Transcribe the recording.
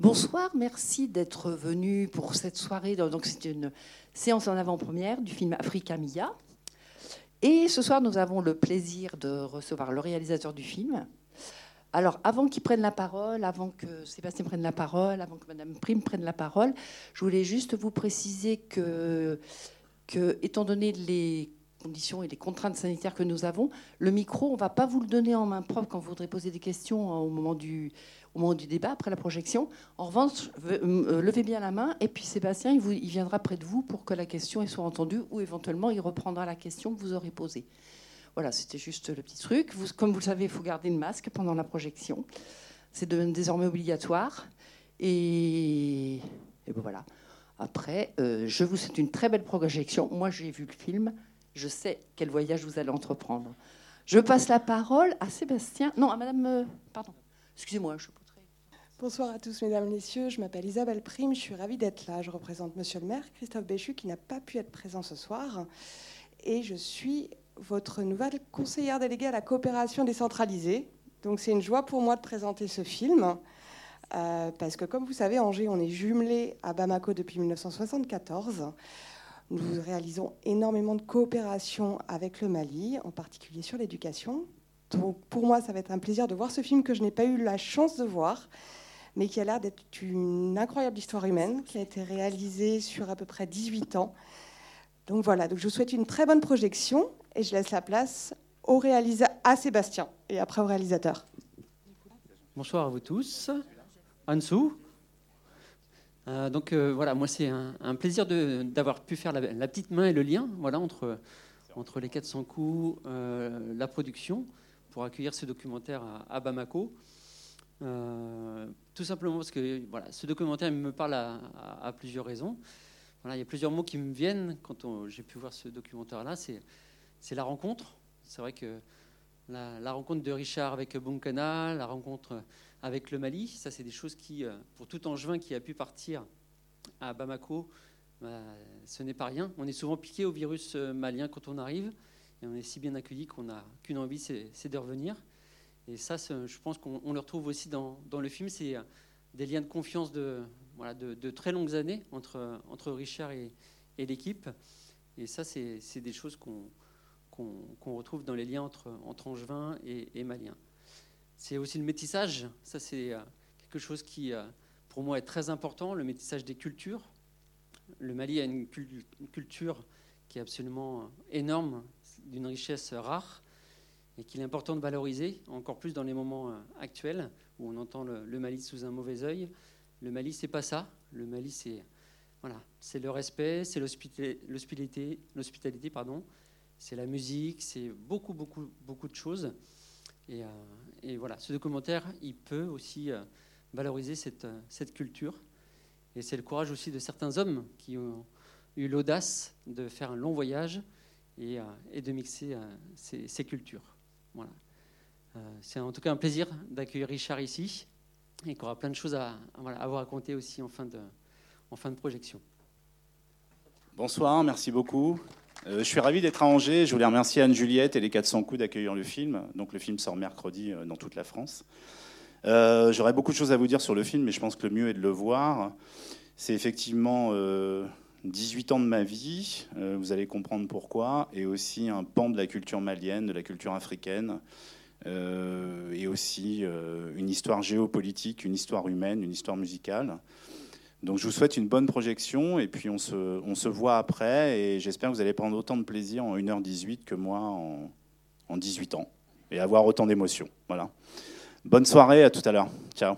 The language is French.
Bonsoir, merci d'être venu pour cette soirée. Donc c'est une séance en avant-première du film Africa Mia. Et ce soir, nous avons le plaisir de recevoir le réalisateur du film. Alors, avant qu'il prenne la parole, avant que Sébastien prenne la parole, avant que Madame Prime prenne la parole, je voulais juste vous préciser que, que étant donné les conditions et les contraintes sanitaires que nous avons, le micro, on ne va pas vous le donner en main propre quand vous voudrez poser des questions au moment du, au moment du débat, après la projection. En revanche, euh, levez bien la main et puis Sébastien, il, viendra près de vous pour que la question soit entendue ou éventuellement il reprendra la question que vous aurez posée. Voilà, c'était juste le petit truc. Comme vous le savez, il faut garder le masque pendant la projection. C'est désormais obligatoire. Et, et ben voilà. Après, euh, je vous souhaite une très belle projection. Moi, j'ai vu le film. Je sais quel voyage vous allez entreprendre. Je passe la parole à Sébastien. Non, à Madame. Euh, pardon. Excusez-moi, je Bonsoir à tous, mesdames, messieurs. Je m'appelle Isabelle Prime. Je suis ravie d'être là. Je représente Monsieur le maire, Christophe Béchu, qui n'a pas pu être présent ce soir. Et je suis votre nouvelle conseillère déléguée à la coopération décentralisée. Donc c'est une joie pour moi de présenter ce film. Euh, parce que comme vous savez, Angers, on est jumelé à Bamako depuis 1974. Nous réalisons énormément de coopération avec le Mali, en particulier sur l'éducation. Donc pour moi, ça va être un plaisir de voir ce film que je n'ai pas eu la chance de voir mais qui a l'air d'être une incroyable histoire humaine, qui a été réalisée sur à peu près 18 ans. Donc voilà, donc je vous souhaite une très bonne projection et je laisse la place au à Sébastien et après au réalisateur. Bonsoir à vous tous. Ansou. Euh, donc euh, voilà, moi c'est un, plaisir d'avoir pu faire la, petite main et le lien voilà, entre, entre les 400 coups, euh, la production, pour accueillir ce documentaire à Bamako. Tout simplement parce que voilà, ce documentaire me parle à, plusieurs raisons. Voilà, il y a plusieurs mots qui me viennent quand j'ai pu voir ce documentaire-là. C'est la rencontre. C'est vrai que la, rencontre de Richard avec Bunkana, la rencontre avec le Mali, ça c'est des choses qui, euh, pour tout Angevin qui a pu partir à Bamako, bah, ce n'est pas rien. On est souvent piqué au virus euh, malien quand on arrive, et on est si bien accueilli qu'on n'a qu'une envie, c'est de revenir. Et ça, je pense qu'on le retrouve aussi dans, le film. C'est euh, des liens de confiance de, très longues années entre, entre Richard et, l'équipe. Et ça, c'est des choses qu'on retrouve dans les liens entre, entre Angevin et, et Malien. C'est aussi le métissage. Ça, c'est euh, quelque chose qui, euh, pour moi, est très important, le métissage des cultures. Le Mali a une culture qui est absolument énorme, d'une richesse rare et qu'il est important de valoriser, encore plus dans les moments euh, actuels où on entend le, Mali sous un mauvais œil. Le Mali, c'est pas ça. Le Mali, c'est voilà, le respect, c'est l'hospitalité. C'est la musique, c'est beaucoup, beaucoup, beaucoup de choses. Et, euh, voilà, ce documentaire, il peut aussi euh, valoriser cette, cette culture. Et c'est le courage aussi de certains hommes qui ont eu l'audace de faire un long voyage et, de mixer ces, cultures. Voilà. Euh, c'est en tout cas un plaisir d'accueillir Richard ici et qu'on aura plein de choses à, vous raconter aussi en fin de projection. Bonsoir, merci beaucoup. Euh, je suis ravi d'être à Angers. Je voulais remercier Anne-Juliette et les 400 coups d'accueillir le film. Donc le film sort mercredi euh, dans toute la France. J'aurais beaucoup de choses à vous dire sur le film, mais je pense que le mieux est de le voir. C'est effectivement 18 ans de ma vie, euh, vous allez comprendre pourquoi, et aussi un pan de la culture malienne, de la culture africaine, euh, et aussi euh, une histoire géopolitique, une histoire humaine, une histoire musicale. Donc je vous souhaite une bonne projection, et puis on se, voit après, et j'espère que vous allez prendre autant de plaisir en 1h18 que moi en, en 18 ans, et avoir autant d'émotions. Voilà. Bonne soirée, à tout à l'heure. Ciao.